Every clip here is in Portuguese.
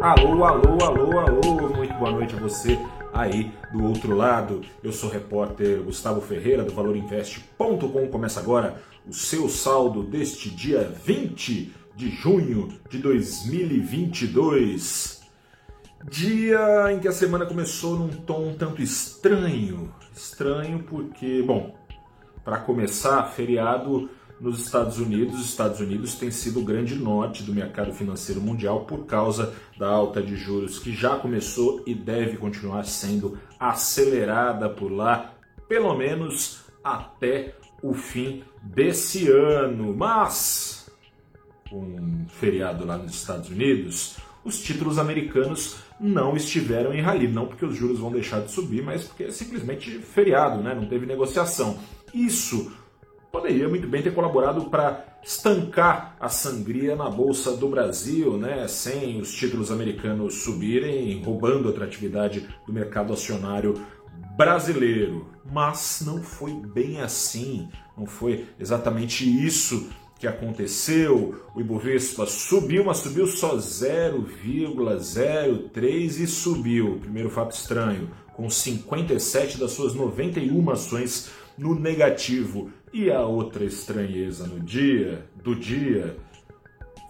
Alô, alô, alô, alô, muito boa noite a você aí do outro lado. Eu sou o repórter Gustavo Ferreira do valorinvest.com. Começa agora o seu saldo deste dia 20 de junho de 2022. Dia em que a semana começou num tom um tanto estranho. Estranho porque, bom, para começar, feriado nos Estados Unidos. Os Estados Unidos tem sido o grande norte do mercado financeiro mundial por causa da alta de juros que já começou e deve continuar sendo acelerada por lá, pelo menos até o fim desse ano. Mas, um feriado lá nos Estados Unidos, os títulos americanos não estiveram em rally, não porque os juros vão deixar de subir, mas porque é simplesmente feriado, né? não teve negociação. Isso poderia muito bem ter colaborado para estancar a sangria na Bolsa do Brasil, né, sem os títulos americanos subirem, roubando a atratividade do mercado acionário brasileiro. Mas não foi bem assim, não foi exatamente isso que aconteceu. O Ibovespa subiu, mas subiu só 0,03 e subiu. Primeiro fato estranho, com 57 das suas 91 ações no negativo. E a outra estranheza no dia, do dia,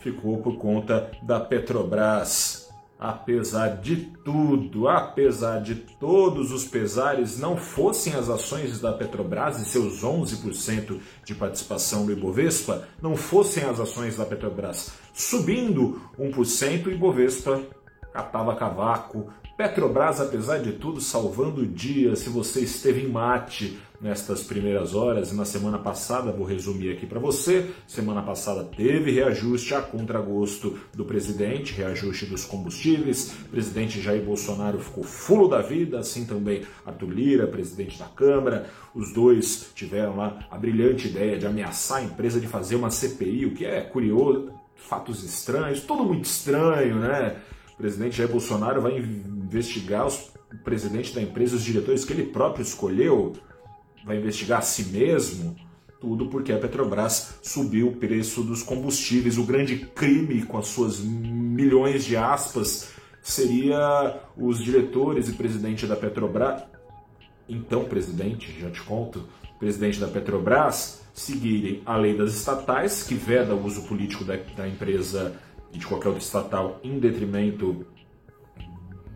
ficou por conta da Petrobras. Apesar de tudo, apesar de todos os pesares, não fossem as ações da Petrobras e seus 11% de participação no Ibovespa, não fossem as ações da Petrobras subindo 1%, o Ibovespa catava cavaco. Petrobras, apesar de tudo, salvando o dia. Se você esteve em mate nestas primeiras horas, e na semana passada, vou resumir aqui para você, semana passada teve reajuste a contragosto do presidente, reajuste dos combustíveis, o presidente Jair Bolsonaro ficou fulo da vida, assim também Arthur Lira, presidente da Câmara, os dois tiveram lá a brilhante ideia de ameaçar a empresa de fazer uma CPI, o que é curioso, fatos estranhos, tudo muito estranho, né? O presidente Jair Bolsonaro vai investigar os, o presidente da empresa, os diretores que ele próprio escolheu, vai investigar a si mesmo, tudo porque a Petrobras subiu o preço dos combustíveis. O grande crime, com as suas milhões de aspas, seria os diretores e presidente da Petrobras, então presidente, já te conto, presidente da Petrobras, seguirem a lei das estatais, que veda o uso político da, da empresa e de qualquer outro estatal em detrimento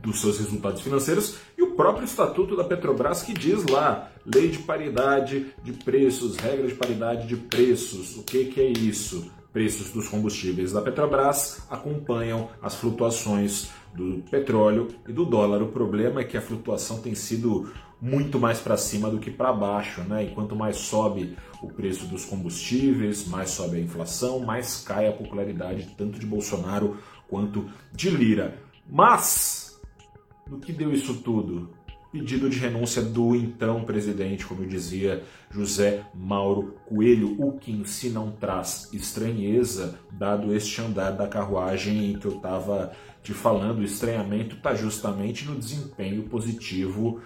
dos seus resultados financeiros, e o próprio estatuto da Petrobras que diz lá, lei de paridade de preços, regra de paridade de preços. O que, que é isso? Preços dos combustíveis da Petrobras acompanham as flutuações do petróleo e do dólar. O problema é que a flutuação tem sido muito mais para cima do que para baixo, né? Enquanto mais sobe o preço dos combustíveis, mais sobe a inflação, mais cai a popularidade tanto de Bolsonaro quanto de Lira. Mas no que deu isso tudo? Pedido de renúncia do então presidente, como eu dizia, José Mauro Coelho, o que si não traz estranheza, dado este andar da carruagem que eu estava te falando. O estranhamento está justamente no desempenho positivo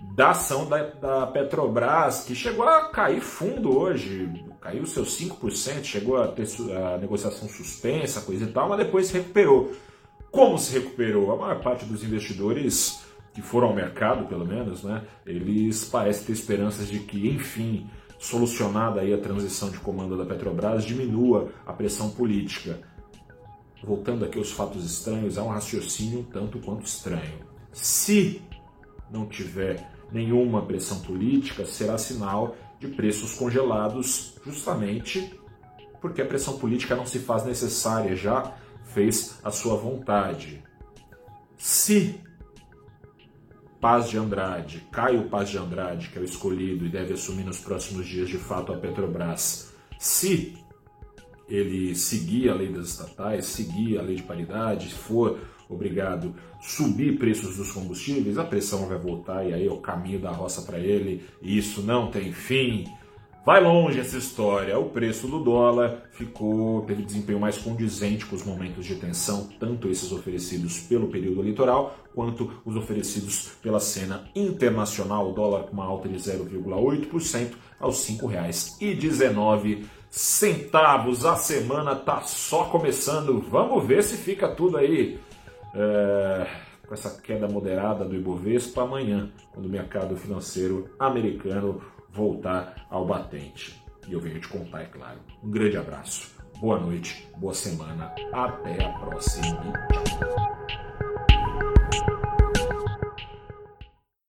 da ação da, da, Petrobras, que chegou a cair fundo hoje, caiu seus 5%, chegou a ter a negociação suspensa, coisa e tal, mas depois se recuperou. Como se recuperou? A maior parte dos investidores que foram ao mercado, pelo menos, né, eles parecem ter esperanças de que, enfim, solucionada aí a transição de comando da Petrobras, diminua a pressão política. Voltando aqui aos fatos estranhos, há um raciocínio tanto quanto estranho. Se não tiver nenhuma pressão política, será sinal de preços congelados, justamente porque a pressão política não se faz necessária, já fez a sua vontade. Se Paz de Andrade, Caio Paz de Andrade, que é o escolhido e deve assumir nos próximos dias de fato a Petrobras, se ele seguir a lei das estatais, seguir a lei de paridade, for obrigado subir preços dos combustíveis, a pressão vai voltar e aí é o caminho da roça para ele, e isso não tem fim. Vai longe essa história. O preço do dólar ficou teve desempenho mais condizente com os momentos de tensão, tanto esses oferecidos pelo período eleitoral quanto os oferecidos pela cena internacional. O dólar com uma alta de 0,8% aos R$ 5,19 centavos. A semana tá só começando. Vamos ver se fica tudo aí é, com essa queda moderada do Ibovespa amanhã, quando o mercado financeiro americano voltar ao batente. E eu venho te contar, é claro. Um grande abraço, boa noite, boa semana, até a próxima.